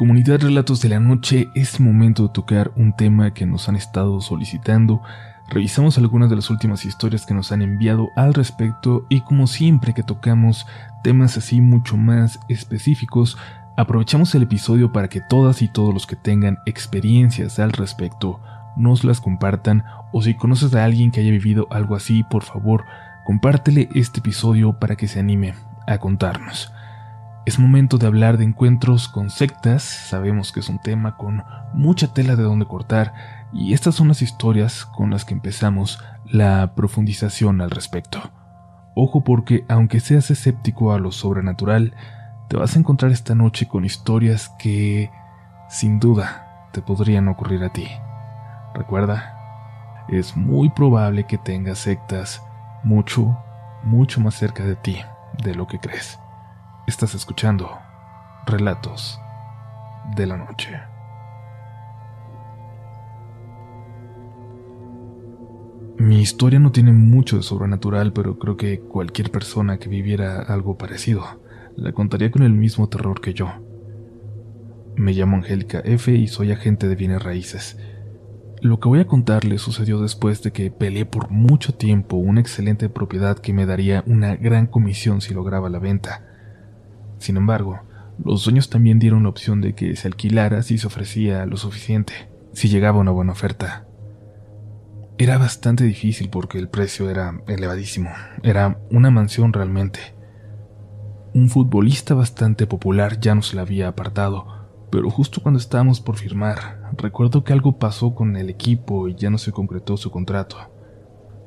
Comunidad Relatos de la Noche, es momento de tocar un tema que nos han estado solicitando. Revisamos algunas de las últimas historias que nos han enviado al respecto y como siempre que tocamos temas así mucho más específicos, aprovechamos el episodio para que todas y todos los que tengan experiencias al respecto nos las compartan o si conoces a alguien que haya vivido algo así, por favor, compártele este episodio para que se anime a contarnos. Es momento de hablar de encuentros con sectas, sabemos que es un tema con mucha tela de donde cortar y estas son las historias con las que empezamos la profundización al respecto. Ojo porque aunque seas escéptico a lo sobrenatural, te vas a encontrar esta noche con historias que, sin duda, te podrían ocurrir a ti. Recuerda, es muy probable que tengas sectas mucho, mucho más cerca de ti de lo que crees. Estás escuchando Relatos de la Noche. Mi historia no tiene mucho de sobrenatural, pero creo que cualquier persona que viviera algo parecido la contaría con el mismo terror que yo. Me llamo Angélica F y soy agente de bienes raíces. Lo que voy a contarle sucedió después de que peleé por mucho tiempo una excelente propiedad que me daría una gran comisión si lograba la venta. Sin embargo, los dueños también dieron la opción de que se alquilara si se ofrecía lo suficiente, si llegaba una buena oferta. Era bastante difícil porque el precio era elevadísimo, era una mansión realmente. Un futbolista bastante popular ya nos la había apartado, pero justo cuando estábamos por firmar, recuerdo que algo pasó con el equipo y ya no se concretó su contrato.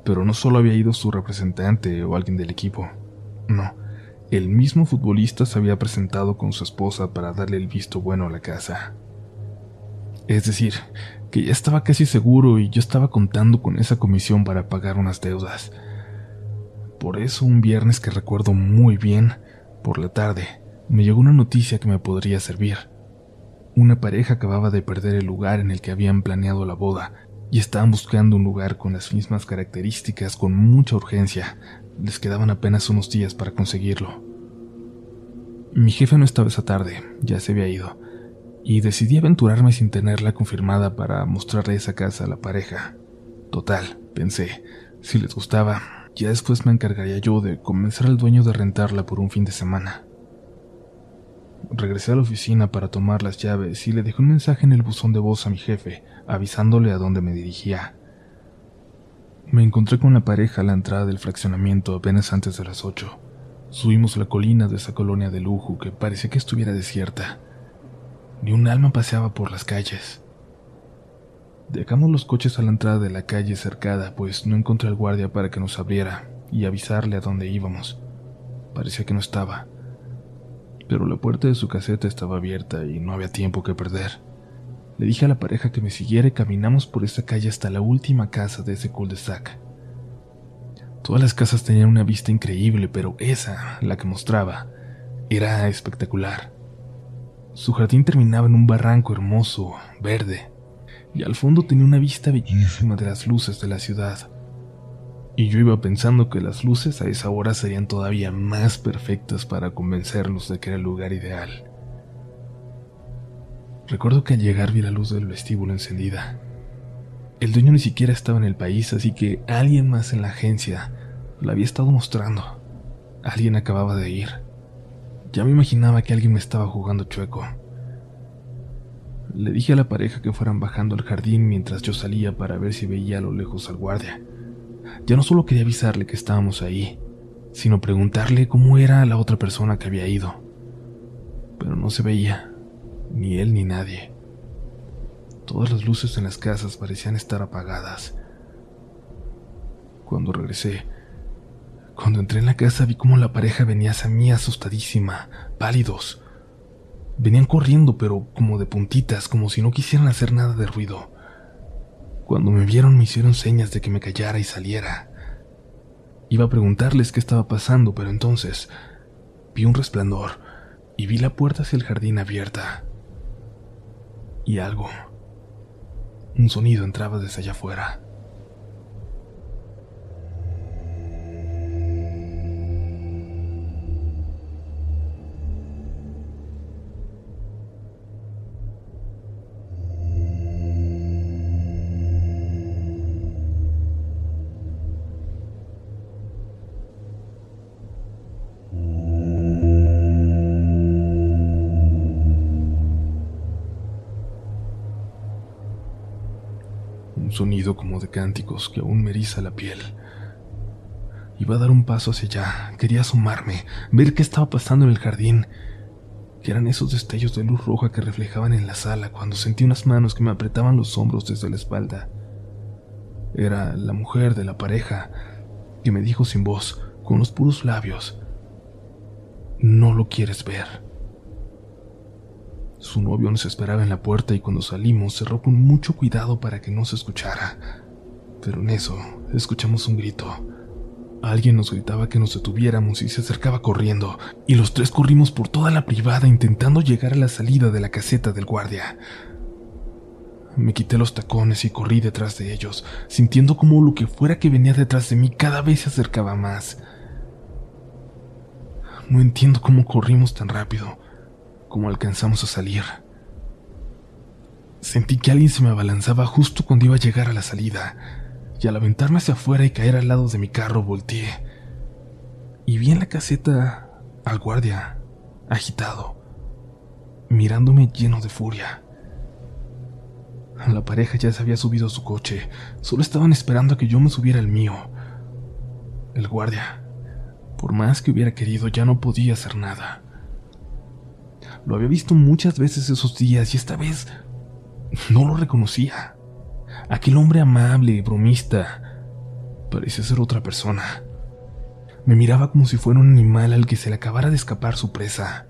Pero no solo había ido su representante o alguien del equipo, no, el mismo futbolista se había presentado con su esposa para darle el visto bueno a la casa. Es decir, que ya estaba casi seguro y yo estaba contando con esa comisión para pagar unas deudas. Por eso un viernes que recuerdo muy bien, por la tarde, me llegó una noticia que me podría servir. Una pareja acababa de perder el lugar en el que habían planeado la boda y estaban buscando un lugar con las mismas características con mucha urgencia, les quedaban apenas unos días para conseguirlo. Mi jefe no estaba esa tarde, ya se había ido, y decidí aventurarme sin tenerla confirmada para mostrarle esa casa a la pareja. Total, pensé, si les gustaba, ya después me encargaría yo de convencer al dueño de rentarla por un fin de semana. Regresé a la oficina para tomar las llaves y le dejé un mensaje en el buzón de voz a mi jefe, avisándole a dónde me dirigía. Me encontré con la pareja a la entrada del fraccionamiento apenas antes de las ocho. Subimos la colina de esa colonia de lujo que parecía que estuviera desierta. Ni un alma paseaba por las calles. Dejamos los coches a la entrada de la calle cercada, pues no encontré al guardia para que nos abriera y avisarle a dónde íbamos. Parecía que no estaba. Pero la puerta de su caseta estaba abierta y no había tiempo que perder. Le dije a la pareja que me siguiera y caminamos por esa calle hasta la última casa de ese cul-de-sac. Todas las casas tenían una vista increíble, pero esa, la que mostraba, era espectacular. Su jardín terminaba en un barranco hermoso, verde, y al fondo tenía una vista bellísima de las luces de la ciudad. Y yo iba pensando que las luces a esa hora serían todavía más perfectas para convencerlos de que era el lugar ideal. Recuerdo que al llegar vi la luz del vestíbulo encendida. El dueño ni siquiera estaba en el país, así que alguien más en la agencia la había estado mostrando. Alguien acababa de ir. Ya me imaginaba que alguien me estaba jugando chueco. Le dije a la pareja que fueran bajando al jardín mientras yo salía para ver si veía a lo lejos al guardia. Ya no solo quería avisarle que estábamos ahí, sino preguntarle cómo era la otra persona que había ido. Pero no se veía ni él ni nadie. Todas las luces en las casas parecían estar apagadas. Cuando regresé, cuando entré en la casa vi cómo la pareja venía hacia mí asustadísima, pálidos. Venían corriendo, pero como de puntitas, como si no quisieran hacer nada de ruido. Cuando me vieron me hicieron señas de que me callara y saliera. Iba a preguntarles qué estaba pasando, pero entonces vi un resplandor y vi la puerta hacia el jardín abierta y algo. Un sonido entraba desde allá afuera. Sonido como de cánticos que aún me eriza la piel. Iba a dar un paso hacia allá, quería asomarme, ver qué estaba pasando en el jardín, que eran esos destellos de luz roja que reflejaban en la sala cuando sentí unas manos que me apretaban los hombros desde la espalda. Era la mujer de la pareja, que me dijo sin voz, con los puros labios, no lo quieres ver. Su novio nos esperaba en la puerta y cuando salimos cerró con mucho cuidado para que no se escuchara. Pero en eso escuchamos un grito. Alguien nos gritaba que nos detuviéramos y se acercaba corriendo, y los tres corrimos por toda la privada intentando llegar a la salida de la caseta del guardia. Me quité los tacones y corrí detrás de ellos, sintiendo como lo que fuera que venía detrás de mí cada vez se acercaba más. No entiendo cómo corrimos tan rápido, cómo alcanzamos a salir. Sentí que alguien se me abalanzaba justo cuando iba a llegar a la salida, y al aventarme hacia afuera y caer al lado de mi carro volteé. Y vi en la caseta al guardia, agitado, mirándome lleno de furia. La pareja ya se había subido a su coche, solo estaban esperando a que yo me subiera al mío. El guardia, por más que hubiera querido, ya no podía hacer nada. Lo había visto muchas veces esos días y esta vez no lo reconocía. Aquel hombre amable, bromista, parecía ser otra persona. Me miraba como si fuera un animal al que se le acabara de escapar su presa.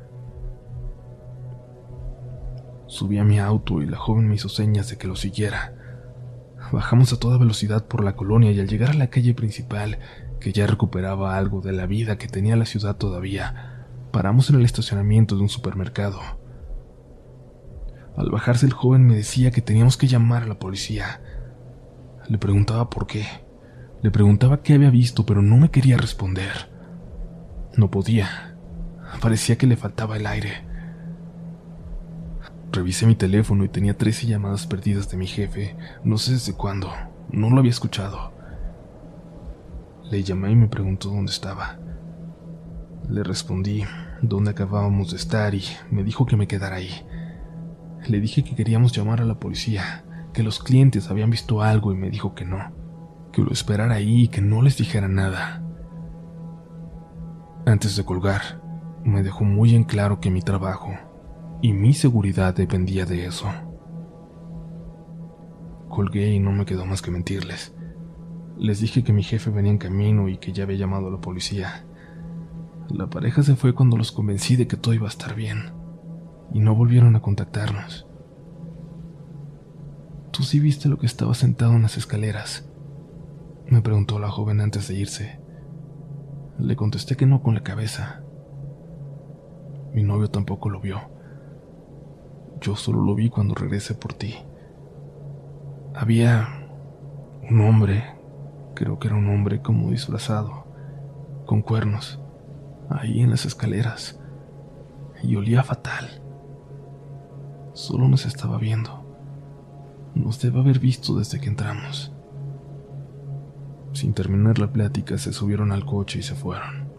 Subí a mi auto y la joven me hizo señas de que lo siguiera. Bajamos a toda velocidad por la colonia y al llegar a la calle principal, que ya recuperaba algo de la vida que tenía la ciudad todavía, paramos en el estacionamiento de un supermercado. Al bajarse el joven me decía que teníamos que llamar a la policía. Le preguntaba por qué. Le preguntaba qué había visto, pero no me quería responder. No podía. Parecía que le faltaba el aire. Revisé mi teléfono y tenía 13 llamadas perdidas de mi jefe, no sé desde cuándo, no lo había escuchado. Le llamé y me preguntó dónde estaba. Le respondí dónde acabábamos de estar y me dijo que me quedara ahí. Le dije que queríamos llamar a la policía, que los clientes habían visto algo y me dijo que no, que lo esperara ahí y que no les dijera nada. Antes de colgar, me dejó muy en claro que mi trabajo y mi seguridad dependía de eso. Colgué y no me quedó más que mentirles. Les dije que mi jefe venía en camino y que ya había llamado a la policía. La pareja se fue cuando los convencí de que todo iba a estar bien, y no volvieron a contactarnos. ¿Tú sí viste lo que estaba sentado en las escaleras? Me preguntó la joven antes de irse. Le contesté que no con la cabeza. Mi novio tampoco lo vio. Yo solo lo vi cuando regresé por ti. Había un hombre, creo que era un hombre como disfrazado, con cuernos, ahí en las escaleras, y olía fatal. Solo nos estaba viendo. Nos debe haber visto desde que entramos. Sin terminar la plática, se subieron al coche y se fueron.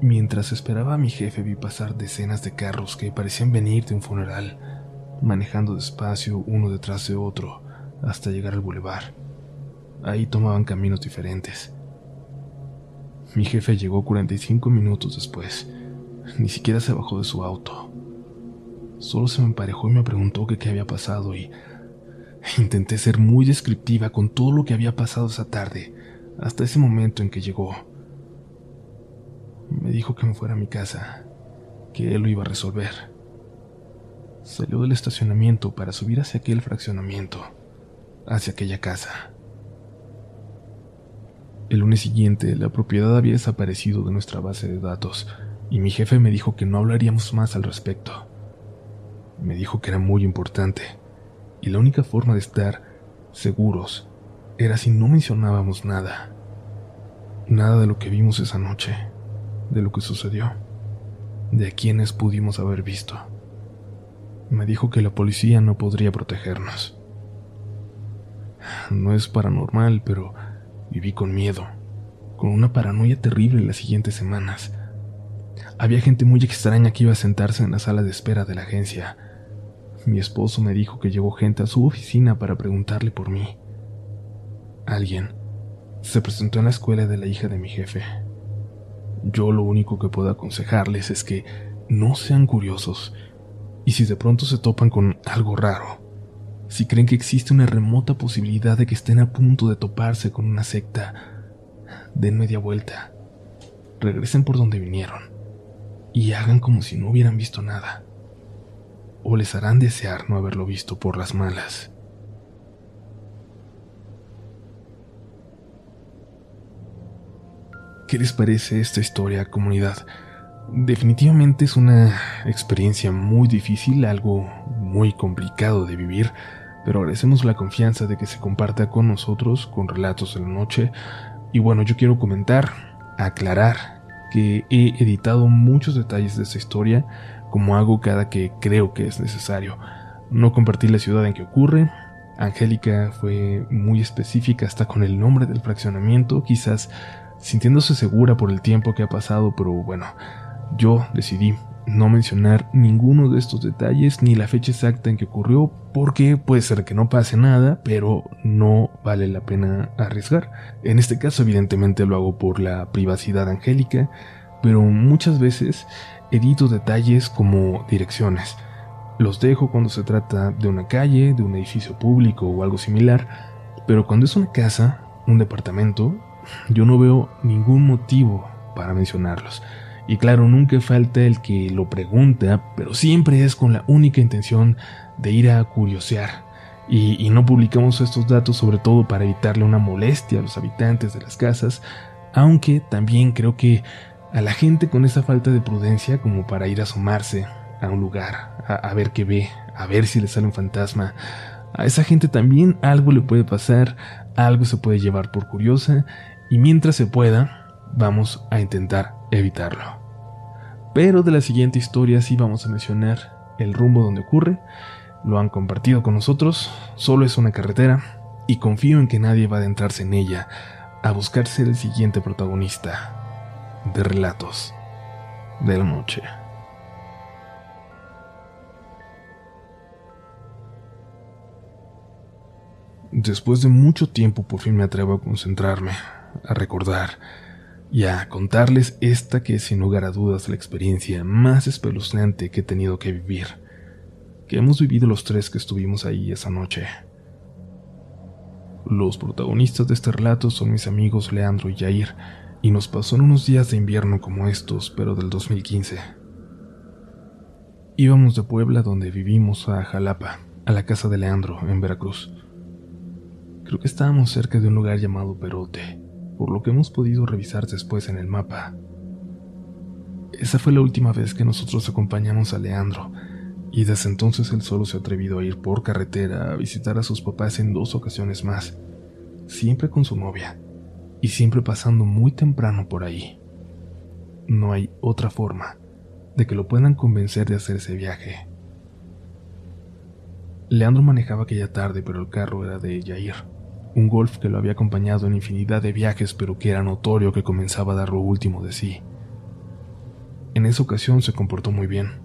Mientras esperaba a mi jefe vi pasar decenas de carros que parecían venir de un funeral, manejando despacio uno detrás de otro hasta llegar al bulevar. Ahí tomaban caminos diferentes. Mi jefe llegó 45 minutos después. Ni siquiera se bajó de su auto. Solo se me emparejó y me preguntó qué había pasado y intenté ser muy descriptiva con todo lo que había pasado esa tarde, hasta ese momento en que llegó. Me dijo que me fuera a mi casa, que él lo iba a resolver. Salió del estacionamiento para subir hacia aquel fraccionamiento, hacia aquella casa. El lunes siguiente, la propiedad había desaparecido de nuestra base de datos y mi jefe me dijo que no hablaríamos más al respecto. Me dijo que era muy importante y la única forma de estar seguros era si no mencionábamos nada. Nada de lo que vimos esa noche de lo que sucedió, de quienes pudimos haber visto. Me dijo que la policía no podría protegernos. No es paranormal, pero viví con miedo, con una paranoia terrible las siguientes semanas. Había gente muy extraña que iba a sentarse en la sala de espera de la agencia. mi esposo me dijo que llegó gente a su oficina para preguntarle por mí. Alguien se presentó en la escuela de la hija de mi jefe. Yo lo único que puedo aconsejarles es que no sean curiosos y si de pronto se topan con algo raro, si creen que existe una remota posibilidad de que estén a punto de toparse con una secta, den media vuelta, regresen por donde vinieron y hagan como si no hubieran visto nada, o les harán desear no haberlo visto por las malas. ¿Qué les parece esta historia, comunidad? Definitivamente es una experiencia muy difícil, algo muy complicado de vivir, pero agradecemos la confianza de que se comparta con nosotros con relatos de la noche. Y bueno, yo quiero comentar, aclarar que he editado muchos detalles de esta historia, como hago cada que creo que es necesario. No compartí la ciudad en que ocurre. Angélica fue muy específica hasta con el nombre del fraccionamiento, quizás sintiéndose segura por el tiempo que ha pasado, pero bueno, yo decidí no mencionar ninguno de estos detalles ni la fecha exacta en que ocurrió, porque puede ser que no pase nada, pero no vale la pena arriesgar. En este caso, evidentemente lo hago por la privacidad angélica, pero muchas veces edito detalles como direcciones. Los dejo cuando se trata de una calle, de un edificio público o algo similar, pero cuando es una casa, un departamento, yo no veo ningún motivo para mencionarlos. Y claro, nunca falta el que lo pregunta, pero siempre es con la única intención de ir a curiosear. Y, no publicamos estos datos sobre todo para evitarle una molestia a los habitantes de las casas, aunque también creo que a la gente con esa falta de prudencia como para ir a asomarse a un lugar, a, a ver qué ve, a ver si le sale un fantasma, a esa gente también algo le puede pasar, algo se puede llevar por curiosa y mientras se pueda, vamos a intentar evitarlo. Pero de la siguiente historia sí vamos a mencionar el rumbo donde ocurre, lo han compartido con nosotros, solo es una carretera y confío en que nadie va a adentrarse en ella a buscar ser el siguiente protagonista de relatos de la noche. Después de mucho tiempo por fin me atrevo a concentrarme, a recordar y a contarles esta que es sin lugar a dudas la experiencia más espeluznante que he tenido que vivir, que hemos vivido los tres que estuvimos ahí esa noche. Los protagonistas de este relato son mis amigos Leandro y Jair, y nos pasó unos días de invierno como estos, pero del 2015. Íbamos de Puebla, donde vivimos, a Jalapa, a la casa de Leandro, en Veracruz. Creo que estábamos cerca de un lugar llamado Perote por lo que hemos podido revisar después en el mapa. Esa fue la última vez que nosotros acompañamos a Leandro, y desde entonces él solo se ha atrevido a ir por carretera a visitar a sus papás en dos ocasiones más, siempre con su novia, y siempre pasando muy temprano por ahí. No hay otra forma de que lo puedan convencer de hacer ese viaje. Leandro manejaba aquella tarde, pero el carro era de Jair un golf que lo había acompañado en infinidad de viajes, pero que era notorio que comenzaba a dar lo último de sí. En esa ocasión se comportó muy bien.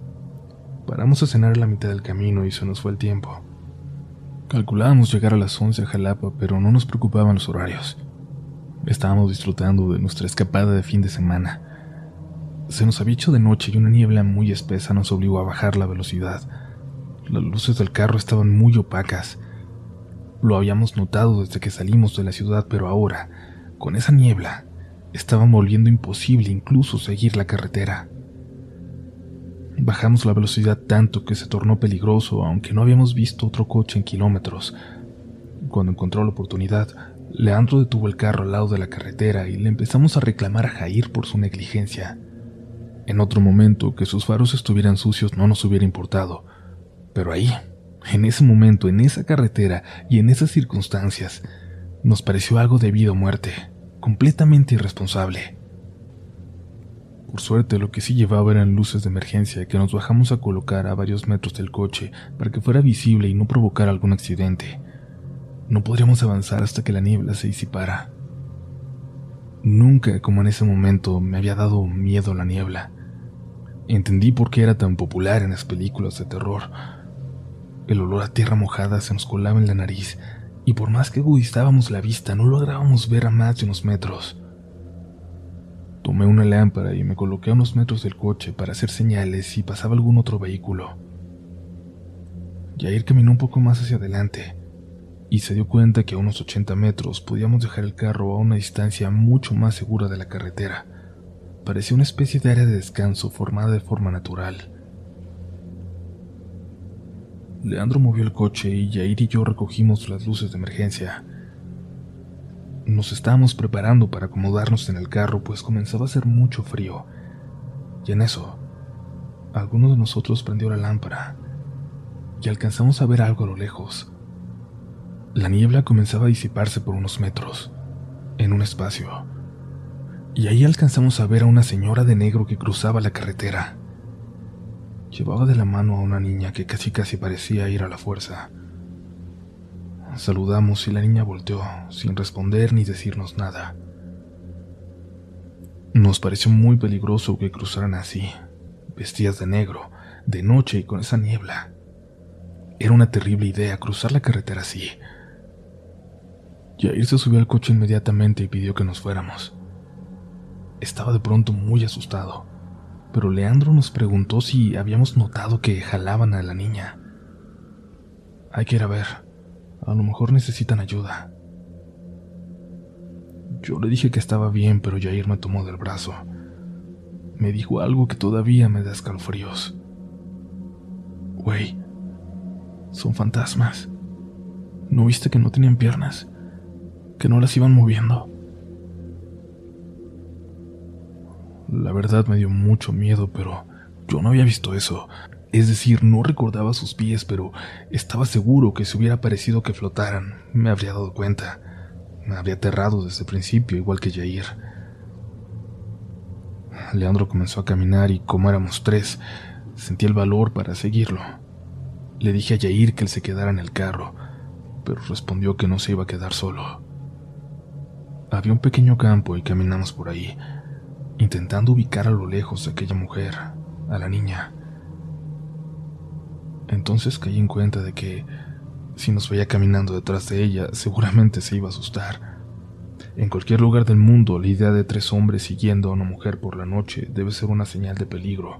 Paramos a cenar a la mitad del camino y se nos fue el tiempo. Calculábamos llegar a las 11 a Jalapa, pero no nos preocupaban los horarios. Estábamos disfrutando de nuestra escapada de fin de semana. Se nos había hecho de noche y una niebla muy espesa nos obligó a bajar la velocidad. Las luces del carro estaban muy opacas lo habíamos notado desde que salimos de la ciudad, pero ahora, con esa niebla, estaba volviendo imposible incluso seguir la carretera. Bajamos la velocidad tanto que se tornó peligroso, aunque no habíamos visto otro coche en kilómetros. Cuando encontró la oportunidad, Leandro detuvo el carro al lado de la carretera y le empezamos a reclamar a Jair por su negligencia. En otro momento, que sus faros estuvieran sucios no nos hubiera importado, pero ahí, en ese momento, en esa carretera y en esas circunstancias, nos pareció algo de vida o muerte, completamente irresponsable. Por suerte, lo que sí llevaba eran luces de emergencia que nos bajamos a colocar a varios metros del coche para que fuera visible y no provocara algún accidente. No podríamos avanzar hasta que la niebla se disipara. Nunca, como en ese momento, me había dado miedo la niebla. Entendí por qué era tan popular en las películas de terror El olor a tierra mojada se nos colaba en la nariz, y por más que agudizábamos la vista, no lográbamos ver a más de unos metros. Tomé una lámpara y me coloqué a unos metros del coche para hacer señales si pasaba algún otro vehículo. Jair caminó un poco más hacia adelante y se dio cuenta que a unos 80 metros podíamos dejar el carro a una distancia mucho más segura de la carretera. Parecía una especie de área de descanso formada de forma natural. Leandro movió el coche y Jair y yo recogimos las luces de emergencia. Nos estábamos preparando para acomodarnos en el carro, pues comenzaba a hacer mucho frío. Y en eso, alguno de nosotros prendió la lámpara y alcanzamos a ver algo a lo lejos. La niebla comenzaba a disiparse por unos metros, en un espacio, y ahí alcanzamos a ver a una señora de negro que cruzaba la carretera. Llevaba de la mano a una niña que casi casi parecía ir a la fuerza. Saludamos y la niña volteó, sin responder ni decirnos nada. Nos pareció muy peligroso que cruzaran así, vestidas de negro, de noche y con esa niebla. Era una terrible idea cruzar la carretera así. Jair se subió al coche inmediatamente y pidió que nos fuéramos. Estaba de pronto muy asustado, pero Leandro nos preguntó si habíamos notado que jalaban a la niña. Hay que ir a ver, a lo mejor necesitan ayuda. Yo le dije que estaba bien, pero Jair me tomó del brazo. Me dijo algo que todavía me da escalofríos. Güey, son fantasmas. ¿No viste que no tenían piernas? Que no las iban moviendo. La verdad me dio mucho miedo, pero yo no había visto eso. Es decir, no recordaba sus pies, pero estaba seguro que si hubiera parecido que flotaran, me habría dado cuenta. Me habría aterrado desde el principio, igual que Jair. Leandro comenzó a caminar y como éramos tres, sentí el valor para seguirlo. Le dije a Jair que él se quedara en el carro, pero respondió que no se iba a quedar solo. Había un pequeño campo y caminamos por ahí, intentando ubicar a lo lejos a aquella mujer, a la niña. Entonces caí en cuenta de que si nos veía caminando detrás de ella, seguramente se iba a asustar. En cualquier lugar del mundo, la idea de tres hombres siguiendo a una mujer por la noche debe ser una señal de peligro,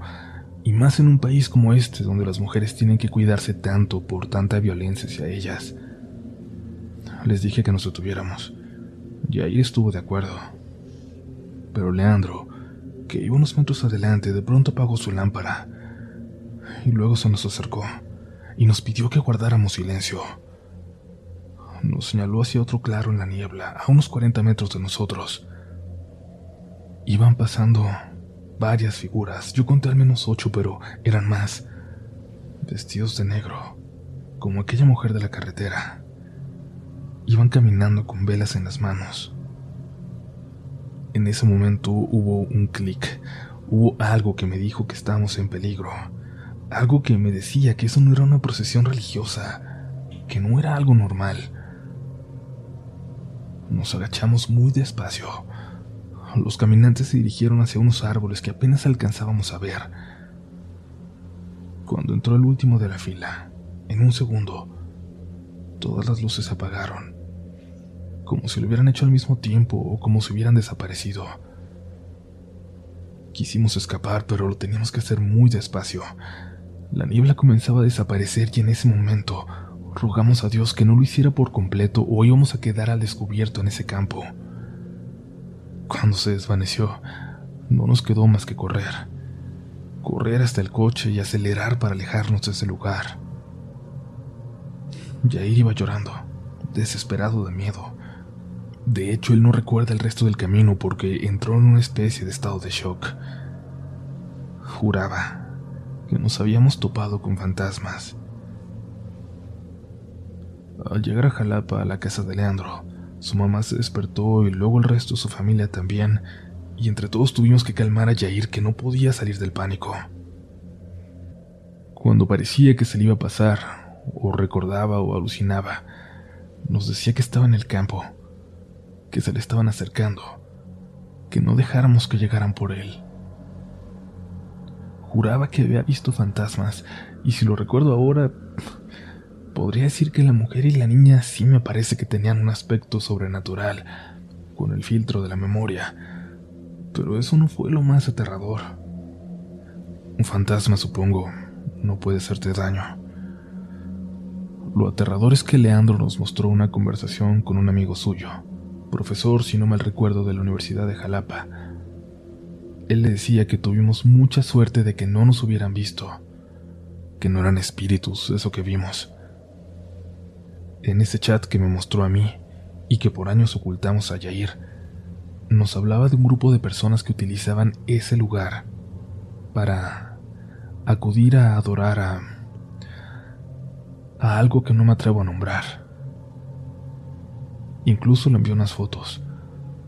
y más en un país como este, donde las mujeres tienen que cuidarse tanto por tanta violencia hacia ellas. Les dije que nos detuviéramos, y ahí estuvo de acuerdo. Pero Leandro, que iba unos metros adelante, de pronto apagó su lámpara y luego se nos acercó y nos pidió que guardáramos silencio. Nos señaló hacia otro claro en la niebla, a unos 40 metros de nosotros. Iban pasando varias figuras, yo conté al menos ocho, pero eran más, vestidos de negro, como aquella mujer de la carretera. Iban caminando con velas en las manos. En ese momento hubo un clic, hubo algo que me dijo que estábamos en peligro algo que me decía que eso no era una procesión religiosa, que no era algo normal. Nos agachamos muy despacio. Los caminantes se dirigieron hacia unos árboles que apenas alcanzábamos a ver. Cuando entró el último de la fila, en un segundo, todas las luces apagaron, como si lo hubieran hecho al mismo tiempo o como si hubieran desaparecido. Quisimos escapar, pero lo teníamos que hacer muy despacio. La niebla comenzaba a desaparecer y en ese momento rogamos a Dios que no lo hiciera por completo o íbamos a quedar al descubierto en ese campo. Cuando se desvaneció, no nos quedó más que correr. Correr hasta el coche y acelerar para alejarnos de ese lugar. Jair iba llorando, desesperado de miedo. De hecho, él no recuerda el resto del camino porque entró en una especie de estado de shock. Juraba que nos habíamos topado con fantasmas. Al llegar a Jalapa, a la casa de Leandro, su mamá se despertó y luego el resto de su familia también, y entre todos tuvimos que calmar a Yair que no podía salir del pánico. Cuando parecía que se le iba a pasar, o recordaba o alucinaba, nos decía que estaba en el campo, que se le estaban acercando, que no dejáramos que llegaran por él. Juraba que había visto fantasmas, y si lo recuerdo ahora, Podría decir que la mujer y la niña sí me parece que tenían un aspecto sobrenatural, con el filtro de la memoria, pero eso no fue lo más aterrador. Un fantasma, supongo, no puede hacerte daño. Lo aterrador es que Leandro nos mostró una conversación con un amigo suyo, profesor, si no mal recuerdo, de la Universidad de Jalapa. Él le decía que tuvimos mucha suerte de que no nos hubieran visto, que no eran espíritus eso que vimos. En ese chat que me mostró a mí y que por años ocultamos a Yair, nos hablaba de un grupo de personas que utilizaban ese lugar para acudir a adorar a, a algo que no me atrevo a nombrar. Incluso le envió unas fotos,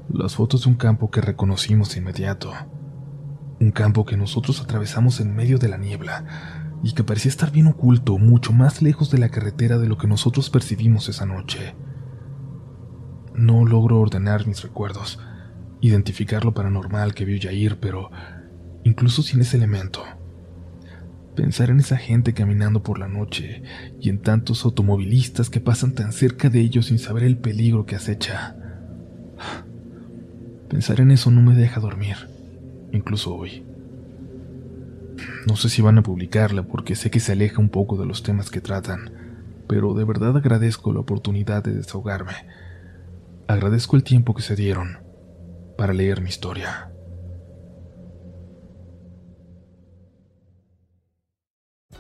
las fotos de un campo que reconocimos de inmediato, un campo que nosotros atravesamos en medio de la niebla y que parecía estar bien oculto, mucho más lejos de la carretera de lo que nosotros percibimos esa noche. No logro ordenar mis recuerdos, identificar lo paranormal que vio Yair, pero incluso sin ese elemento, pensar en esa gente caminando por la noche y en tantos automovilistas que pasan tan cerca de ellos sin saber el peligro que acecha. Pensar en eso no me deja dormir, incluso hoy. No sé si van a publicarla porque sé que se aleja un poco de los temas que tratan, pero de verdad agradezco la oportunidad de desahogarme. Agradezco el tiempo que se dieron para leer mi historia.